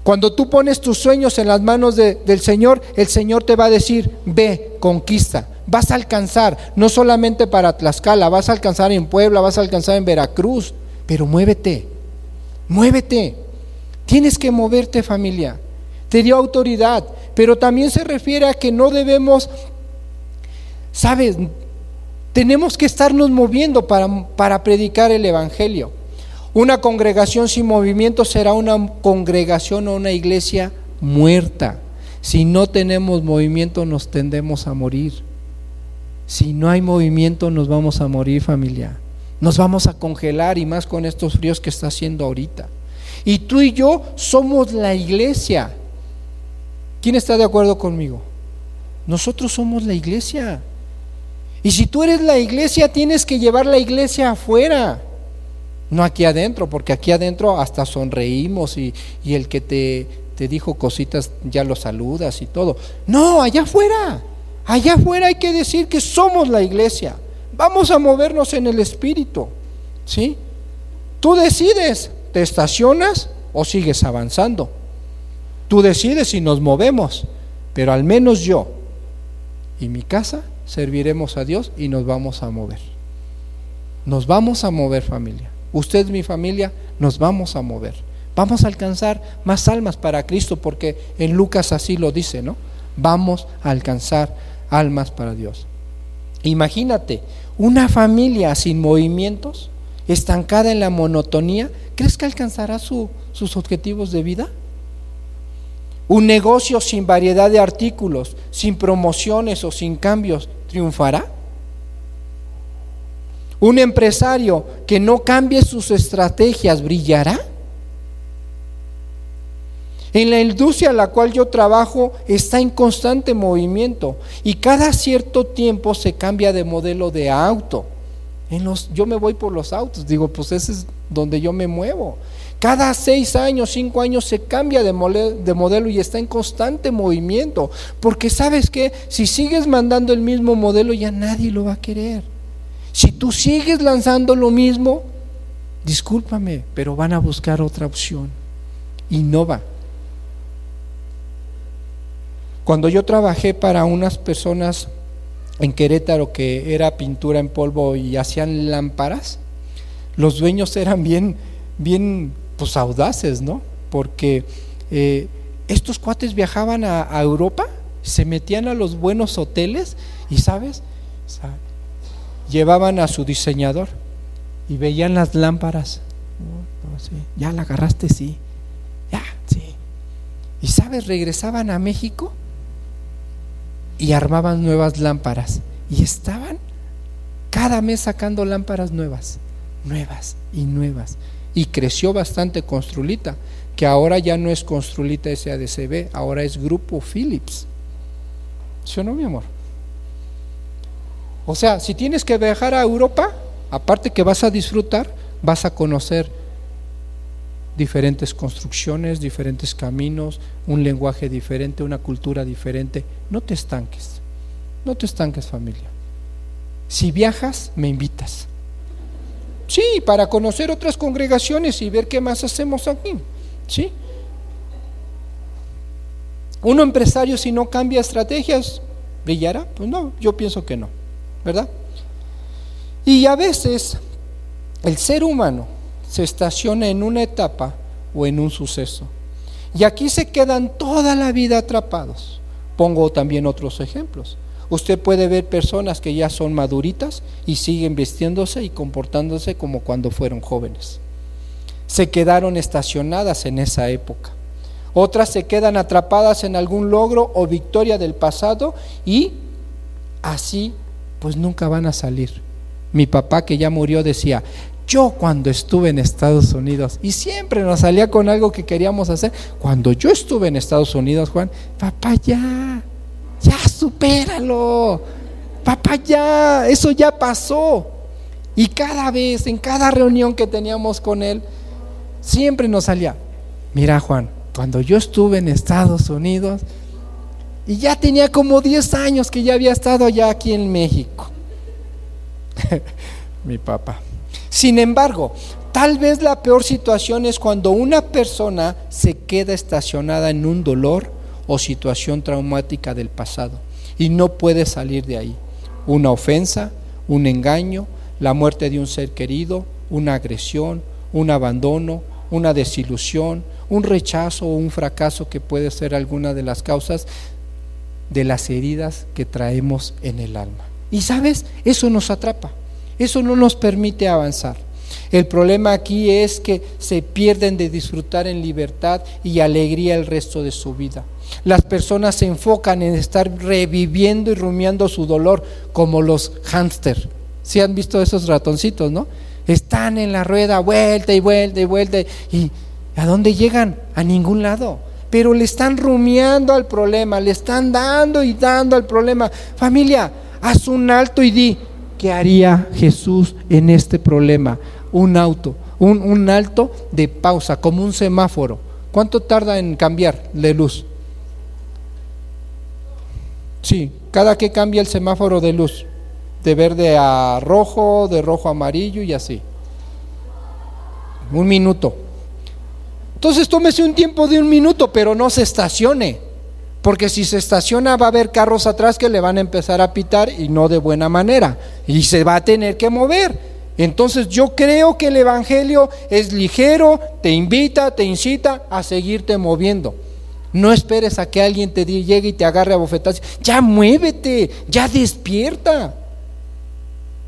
Cuando tú pones tus sueños en las manos del Señor, el Señor te va a decir, ve, conquista. Vas a alcanzar, no solamente para Tlaxcala, vas a alcanzar en Puebla, vas a alcanzar en Veracruz, pero muévete, muévete. Tienes que moverte familia te dio autoridad, pero también se refiere a que no debemos, sabes, tenemos que estarnos moviendo para, para predicar el Evangelio. Una congregación sin movimiento será una congregación o una iglesia muerta. Si no tenemos movimiento nos tendemos a morir. Si no hay movimiento nos vamos a morir familia. Nos vamos a congelar y más con estos fríos que está haciendo ahorita. Y tú y yo somos la iglesia. ¿Quién está de acuerdo conmigo? Nosotros somos la iglesia. Y si tú eres la iglesia, tienes que llevar la iglesia afuera. No aquí adentro, porque aquí adentro hasta sonreímos y, el que te, te dijo cositas ya lo saludas y todo. No, allá afuera. Allá afuera hay que decir que somos la iglesia. Vamos a movernos en el espíritu. ¿Sí? Tú decides, te estacionas o sigues avanzando. Tú decides si nos movemos, pero al menos yo y mi casa serviremos a Dios y nos vamos a mover. Nos vamos a mover familia. Usted, mi familia, nos vamos a mover. Vamos a alcanzar más almas para Cristo porque en Lucas así lo dice, ¿no? Vamos a alcanzar almas para Dios. Imagínate, una familia sin movimientos, estancada en la monotonía, ¿crees que alcanzará sus objetivos de vida? Un negocio sin variedad de artículos, sin promociones o sin cambios, ¿triunfará? Un empresario que no cambie sus estrategias, ¿brillará? En la industria en la cual yo trabajo está en constante movimiento y cada cierto tiempo se cambia de modelo de auto. En los, yo me voy por los autos, digo, pues ese es donde yo me muevo. Cada seis años, cinco años se cambia de, de modelo y está en constante movimiento. Porque sabes que si sigues mandando el mismo modelo ya nadie lo va a querer. Si tú sigues lanzando lo mismo, discúlpame, pero van a buscar otra opción. Innova. Cuando yo trabajé para unas personas en Querétaro que era pintura en polvo y hacían lámparas, los dueños eran bien, bien pues audaces, ¿no? Porque eh, estos cuates viajaban a, Europa, se metían a los buenos hoteles y, ¿sabes? Llevaban a su diseñador y veían las lámparas. Ya la agarraste, sí. Ya, sí. Y, ¿sabes? Regresaban a México y armaban nuevas lámparas. Y estaban cada mes sacando lámparas nuevas, nuevas y nuevas. Y creció bastante Construlita, que ahora ya no es Construlita SADCB, ahora es Grupo Philips. ¿Sí o no, mi amor? O sea, si tienes que viajar a Europa, aparte que vas a disfrutar, vas a conocer diferentes construcciones, diferentes caminos, un lenguaje diferente, una cultura diferente. No te estanques, no te estanques familia. Si viajas, me invitas. Sí, para conocer otras congregaciones y ver qué más hacemos aquí. Sí. ¿Un empresario si no cambia estrategias, brillará? Pues no, yo pienso que no, ¿verdad? Y a veces el ser humano se estaciona en una etapa o en un suceso. Y aquí se quedan toda la vida atrapados. Pongo también otros ejemplos. Usted puede ver personas que ya son maduritas y siguen vistiéndose y comportándose como cuando fueron jóvenes. Se quedaron estacionadas en esa época. Otras se quedan atrapadas en algún logro o victoria del pasado y así pues nunca van a salir. Mi papá que ya murió decía, yo cuando estuve en Estados Unidos, y siempre nos salía con algo que queríamos hacer, cuando yo estuve en Estados Unidos, Juan, papá ya, ya supéralo, papá ya, eso ya pasó. Y cada vez, en cada reunión que teníamos con él, siempre nos salía, mira Juan, cuando yo estuve en Estados Unidos, y ya tenía como 10 años que ya había estado allá aquí en México. Mi papá. Sin embargo, tal vez la peor situación es cuando una persona se queda estacionada en un dolor o situación traumática del pasado y no puede salir de ahí. Una ofensa, un engaño, la muerte de un ser querido, una agresión, un abandono, una desilusión, un rechazo o un fracaso que puede ser alguna de las causas de las heridas que traemos en el alma. Y sabes, eso nos atrapa. Eso no nos permite avanzar. El problema aquí es que se pierden de disfrutar en libertad y alegría el resto de su vida. Las personas se enfocan en estar reviviendo y rumiando su dolor como los hámster. ¿Sí han visto esos ratoncitos, no? Están en la rueda, vuelta y vuelta y vuelta. ¿Y a dónde llegan? A ningún lado. Pero le están rumiando al problema, le están dando y dando al problema. Familia, haz un alto y di, ¿qué haría Jesús en este problema? Un auto, un, un alto de pausa, como un semáforo. ¿Cuánto tarda en cambiar de luz? Sí, cada que cambia el semáforo de luz, de verde a rojo, de rojo a amarillo y así. Un minuto. Entonces tómese un tiempo de un minuto, pero no se estacione. Porque si se estaciona va a haber carros atrás que le van a empezar a pitar y no de buena manera. Y se va a tener que mover. Entonces yo creo que el Evangelio es ligero, te invita, te incita a seguirte moviendo. No esperes a que alguien te llegue y te agarre a bofetadas. Ya muévete, ya despierta.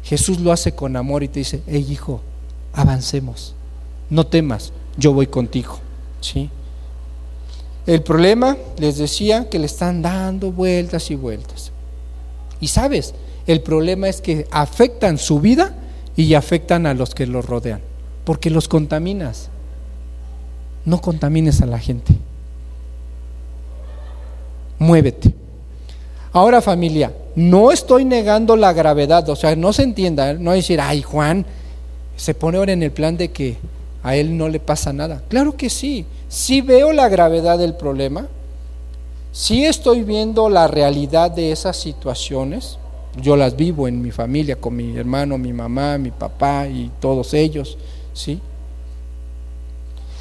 Jesús lo hace con amor y te dice, hey hijo, avancemos. No temas, yo voy contigo. ¿Sí? El problema, les decía, que le están dando vueltas y vueltas. Y sabes, el problema es que afectan su vida y afectan a los que los rodean, porque los contaminas. No contamines a la gente muévete. Ahora familia, no estoy negando la gravedad, o sea, no se entienda, ¿eh? no decir, ay Juan, se pone ahora en el plan de que a él no le pasa nada. Claro que sí, sí veo la gravedad del problema, sí estoy viendo la realidad de esas situaciones, yo las vivo en mi familia, con mi hermano, mi mamá, mi papá y todos ellos, ¿sí?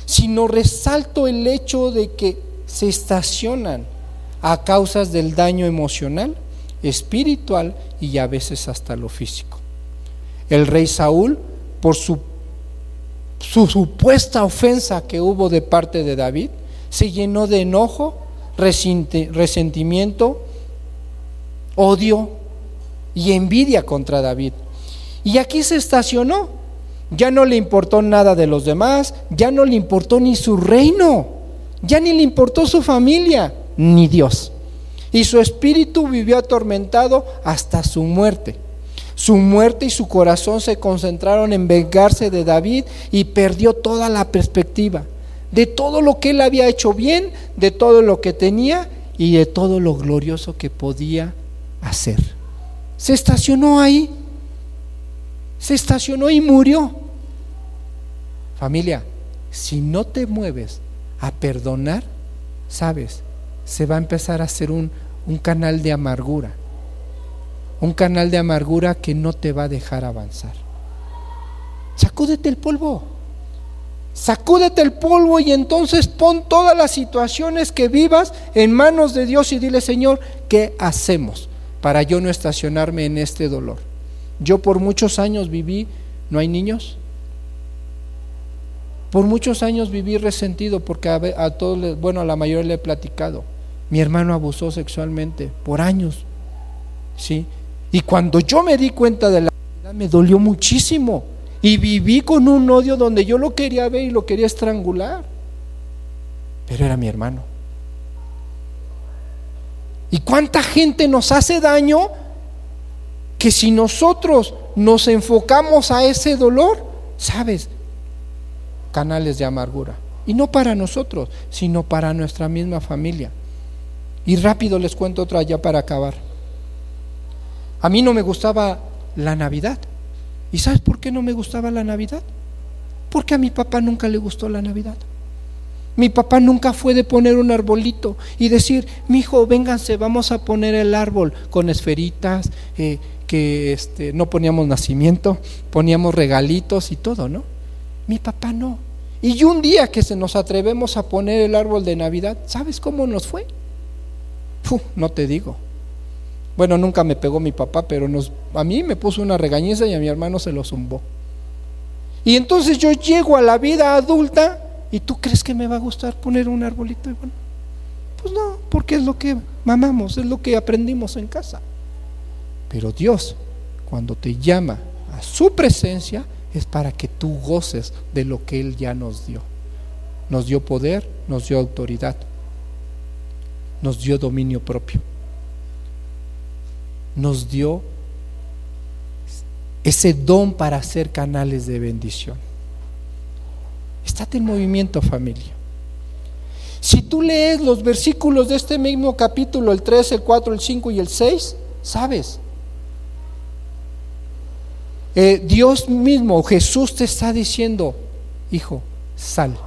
Sino resalto el hecho de que se estacionan a causas del daño emocional, espiritual y a veces hasta lo físico. El rey Saúl, por su, su supuesta ofensa que hubo de parte de David, se llenó de enojo, resentimiento, odio y envidia contra David. Y aquí se estacionó. Ya no le importó nada de los demás, ya no le importó ni su reino, ya ni le importó su familia ni Dios. Y su espíritu vivió atormentado hasta su muerte. Su muerte y su corazón se concentraron en vengarse de David y perdió toda la perspectiva de todo lo que él había hecho bien, de todo lo que tenía y de todo lo glorioso que podía hacer. Se estacionó ahí, se estacionó y murió. Familia, si no te mueves a perdonar, sabes, se va a empezar a hacer un, un canal de amargura. Un canal de amargura que no te va a dejar avanzar. Sacúdete el polvo. Sacúdete el polvo y entonces pon todas las situaciones que vivas en manos de Dios y dile, Señor, ¿qué hacemos para yo no estacionarme en este dolor? Yo por muchos años viví, ¿no hay niños? Por muchos años viví resentido porque a, a todos, bueno, a la mayoría le he platicado mi hermano abusó sexualmente por años. ¿Sí? Y cuando yo me di cuenta de la realidad, me dolió muchísimo. Y viví con un odio donde yo lo quería ver y lo quería estrangular. Pero era mi hermano. ¿Y cuánta gente nos hace daño que si nosotros nos enfocamos a ese dolor, sabes, canales de amargura. Y no para nosotros, sino para nuestra misma familia. Y rápido les cuento otra ya para acabar. A mí no me gustaba la Navidad. ¿Y sabes por qué no me gustaba la Navidad? Porque a mi papá nunca le gustó la Navidad. Mi papá nunca fue de poner un arbolito y decir, mi hijo, vénganse, vamos a poner el árbol con esferitas, eh, que este, no poníamos nacimiento, poníamos regalitos y todo, ¿no? Mi papá no. Y un día que se nos atrevemos a poner el árbol de Navidad, ¿sabes cómo nos fue? no te digo. Bueno, nunca me pegó mi papá, pero nos, a mí me puso una regañiza y a mi hermano se lo zumbó. Y entonces yo llego a la vida adulta y tú crees que me va a gustar poner un arbolito. Y bueno, pues no, porque es lo que mamamos, es lo que aprendimos en casa. Pero Dios, cuando te llama a su presencia, es para que tú goces de lo que Él ya nos dio. Nos dio poder, nos dio autoridad nos dio dominio propio. Nos dio ese don para ser canales de bendición. Estate en movimiento familia. Si tú lees los versículos de este mismo capítulo, el 3, el 4, el 5 y el 6, sabes. Eh, Dios mismo, Jesús te está diciendo, hijo, sal,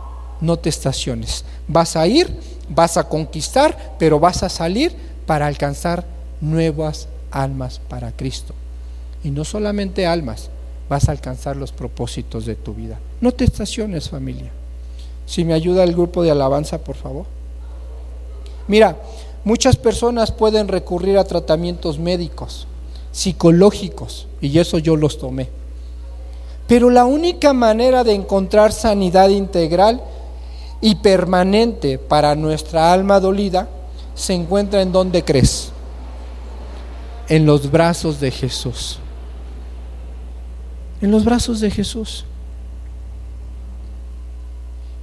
no te estaciones. Vas a ir, vas a conquistar, pero vas a salir para alcanzar nuevas almas para Cristo. Y no solamente almas, vas a alcanzar los propósitos de tu vida. No te estaciones, familia. Si me ayuda el grupo de alabanza, por favor. Mira, muchas personas pueden recurrir a tratamientos médicos, psicológicos, y eso yo los tomé. Pero la única manera de encontrar sanidad integral y permanente para nuestra alma dolida se encuentra en donde crees, en los brazos de Jesús. En los brazos de Jesús.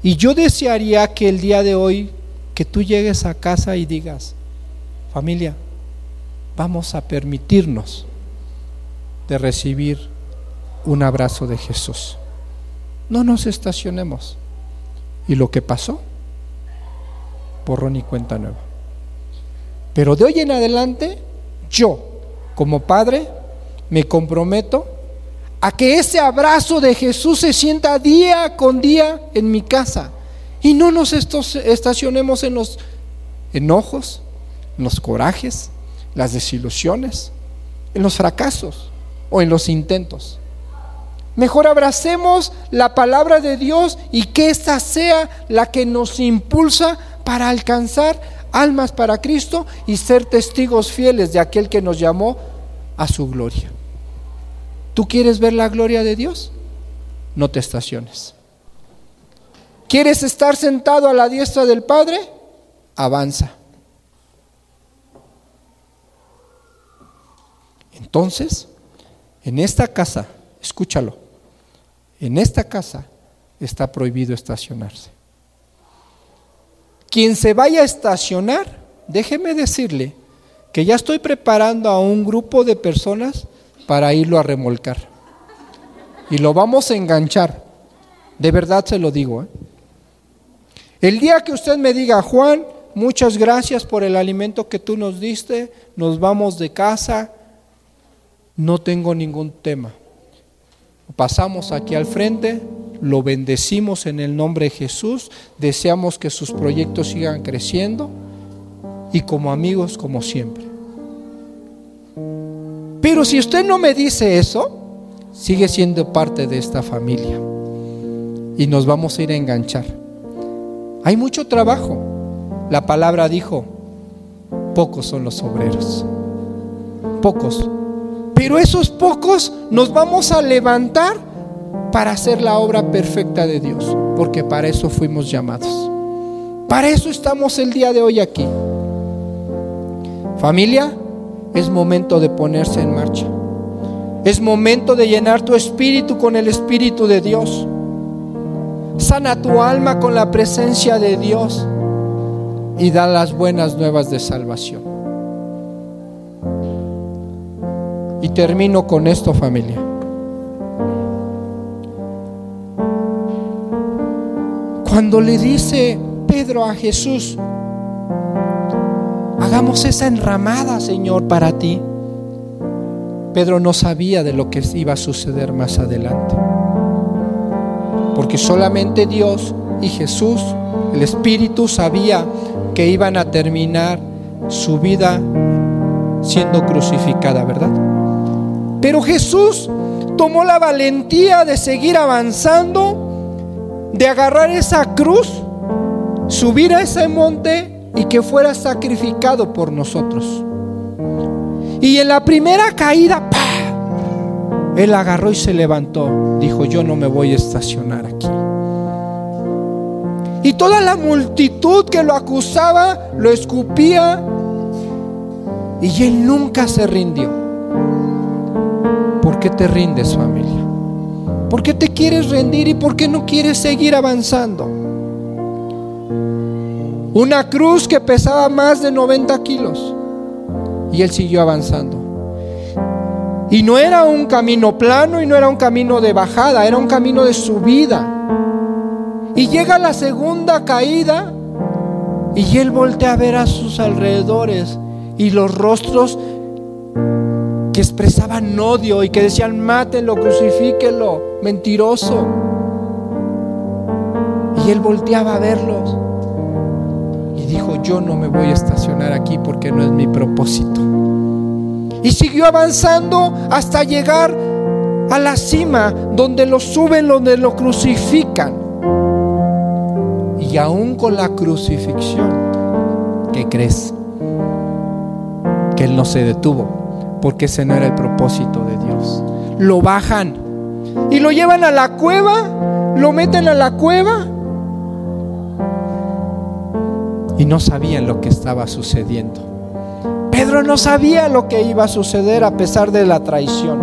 Y yo desearía que el día de hoy, que tú llegues a casa y digas, familia, vamos a permitirnos de recibir un abrazo de Jesús. No nos estacionemos. Y lo que pasó, borrón y cuenta nueva. Pero de hoy en adelante, yo, como padre, me comprometo a que ese abrazo de Jesús se sienta día con día en mi casa. Y no nos estacionemos en los enojos, en los corajes, las desilusiones, en los fracasos o en los intentos. Mejor abracemos la palabra de Dios y que esta sea la que nos impulsa para alcanzar almas para Cristo y ser testigos fieles de aquel que nos llamó a su gloria. ¿Tú quieres ver la gloria de Dios? No te estaciones. ¿Quieres estar sentado a la diestra del Padre? Avanza. Entonces, en esta casa, escúchalo, en esta casa está prohibido estacionarse. Quien se vaya a estacionar, déjeme decirle que ya estoy preparando a un grupo de personas para irlo a remolcar. Y lo vamos a enganchar. De verdad se lo digo. ¿eh? El día que usted me diga, Juan, muchas gracias por el alimento que tú nos diste, nos vamos de casa, no tengo ningún tema. Pasamos aquí al frente, lo bendecimos en el nombre de Jesús, deseamos que sus proyectos sigan creciendo y como amigos como siempre. Pero si usted no me dice eso, sigue siendo parte de esta familia. Y nos vamos a ir a enganchar. Hay mucho trabajo. La palabra dijo, pocos son los obreros. Pocos. Pero esos pocos nos vamos a levantar para hacer la obra perfecta de Dios. Porque para eso fuimos llamados. Para eso estamos el día de hoy aquí. Familia, es momento de ponerse en marcha. Es momento de llenar tu espíritu con el Espíritu de Dios. Sana tu alma con la presencia de Dios y da las buenas nuevas de salvación. Y termino con esto familia. Cuando le dice Pedro a Jesús, Hagamos esa enramada, Señor, para ti. Pedro no sabía de lo que iba a suceder más adelante. Porque solamente Dios y Jesús, el Espíritu, sabía que iban a terminar su vida siendo crucificada, ¿verdad? Pero Jesús tomó la valentía de seguir avanzando, de agarrar esa cruz, subir a ese monte y que fuera sacrificado por nosotros. Y en la primera caída, Él agarró y se levantó. Dijo, yo no me voy a estacionar aquí. Y toda la multitud que lo acusaba, lo escupía. Y Él nunca se rindió. ¿Por qué te rindes familia? ¿Por qué te quieres rendir y por qué no quieres seguir avanzando? Una cruz que pesaba más de 90 kilos. Y él siguió avanzando. Y no era un camino plano y no era un camino de bajada, era un camino de subida. Y llega la segunda caída y él voltea a ver a sus alrededores y los rostros que expresaban odio y que decían, mátenlo, crucifíquelo, mentiroso. Y él volteaba a verlos yo no me voy a estacionar aquí porque no es mi propósito. Y siguió avanzando hasta llegar a la cima, donde lo suben, donde lo crucifican. Y aún con la crucifixión, ¿qué crees? Que él no se detuvo, porque ese no era el propósito de Dios. Lo bajan y lo llevan a la cueva, lo meten a la cueva no sabían lo que estaba sucediendo. Pedro no sabía lo que iba a suceder a pesar de la traición.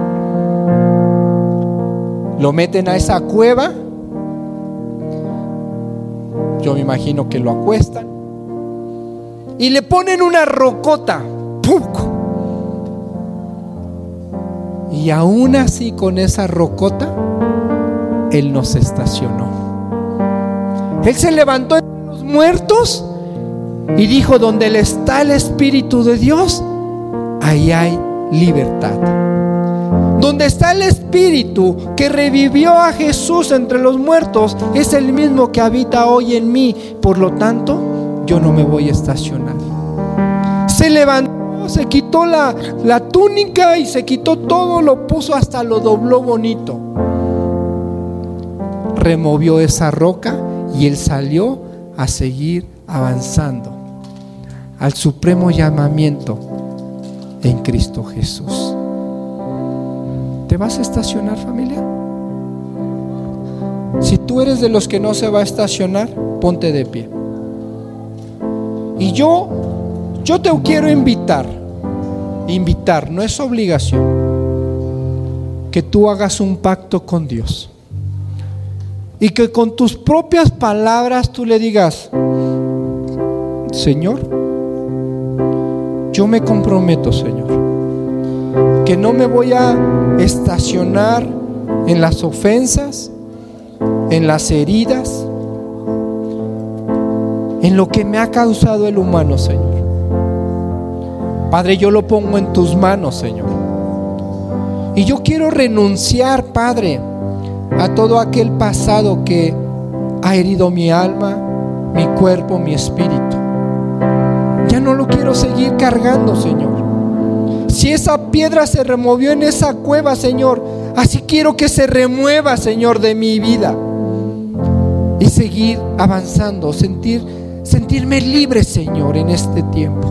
Lo meten a esa cueva. Yo me imagino que lo acuestan. Y le ponen una rocota. Y aún así con esa rocota, Él no se estacionó. Él se levantó entre los muertos y dijo, donde está el Espíritu de Dios, ahí hay libertad. Donde está el Espíritu que revivió a Jesús entre los muertos, es el mismo que habita hoy en mí. Por lo tanto, yo no me voy a estacionar. Se levantó, se quitó la, la túnica y se quitó todo, lo puso hasta lo dobló bonito. Removió esa roca y él salió a seguir avanzando al supremo llamamiento en Cristo Jesús. ¿Te vas a estacionar familia? Si tú eres de los que no se va a estacionar, ponte de pie. Y yo, yo te quiero invitar, invitar, no es obligación, que tú hagas un pacto con Dios. Y que con tus propias palabras tú le digas, Señor, yo me comprometo, Señor, que no me voy a estacionar en las ofensas, en las heridas, en lo que me ha causado el humano, Señor. Padre, yo lo pongo en tus manos, Señor. Y yo quiero renunciar, Padre, a todo aquel pasado que ha herido mi alma, mi cuerpo, mi espíritu. Ya no lo quiero seguir cargando, Señor. Si esa piedra se removió en esa cueva, Señor, así quiero que se remueva, Señor, de mi vida. Y seguir avanzando, sentir, sentirme libre, Señor, en este tiempo.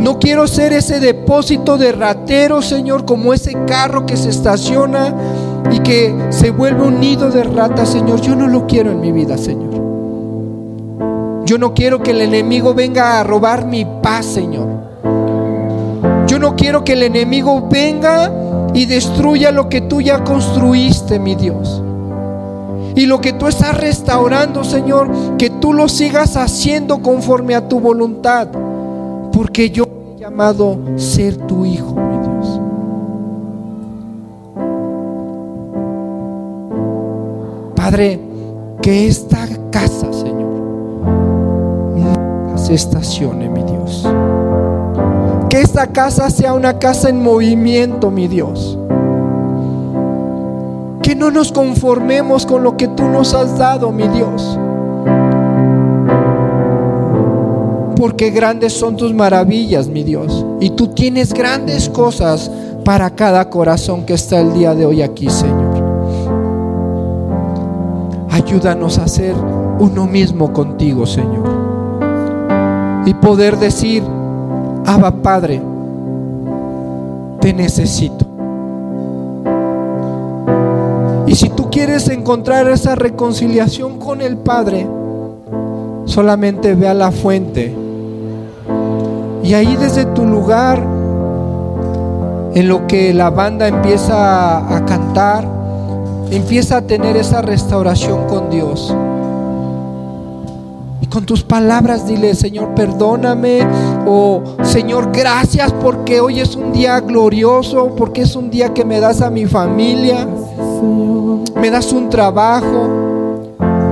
No quiero ser ese depósito de ratero, Señor, como ese carro que se estaciona y que se vuelve un nido de ratas, Señor. Yo no lo quiero en mi vida, Señor. Yo no quiero que el enemigo venga a robar mi paz, Señor. Yo no quiero que el enemigo venga y destruya lo que tú ya construiste, mi Dios. Y lo que tú estás restaurando, Señor, que tú lo sigas haciendo conforme a tu voluntad. Porque yo he llamado ser tu hijo, mi Dios. Padre, que esta casa, estacione, mi Dios. Que esta casa sea una casa en movimiento, mi Dios. Que no nos conformemos con lo que tú nos has dado, mi Dios. Porque grandes son tus maravillas, mi Dios. Y tú tienes grandes cosas para cada corazón que está el día de hoy aquí, Señor. Ayúdanos a ser uno mismo contigo, Señor. Y poder decir, Abba Padre, te necesito. Y si tú quieres encontrar esa reconciliación con el Padre, solamente ve a la fuente. Y ahí desde tu lugar, en lo que la banda empieza a, cantar, empieza a tener esa restauración con Dios. Con tus palabras dile, Señor, perdóname. O Señor, gracias porque hoy es un día glorioso, porque es un día que me das a mi familia. Me das un trabajo,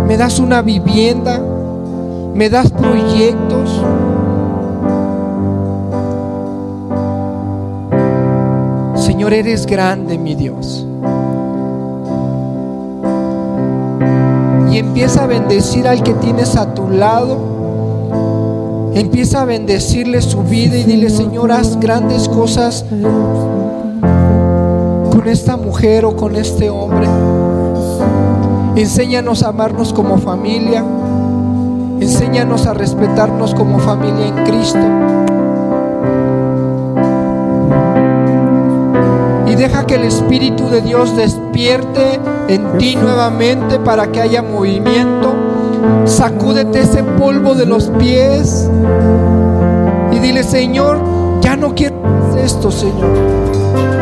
me das una vivienda, me das proyectos. Señor, eres grande, mi Dios. Y empieza a bendecir al que tienes a tu lado. Empieza a bendecirle su vida y dile, Señor, haz grandes cosas con esta mujer o con este hombre. Enséñanos a amarnos como familia. Enséñanos a respetarnos como familia en Cristo. Deja que el Espíritu de Dios despierte en ti nuevamente para que haya movimiento. Sacúdete ese polvo de los pies y dile, Señor, ya no quiero esto, Señor.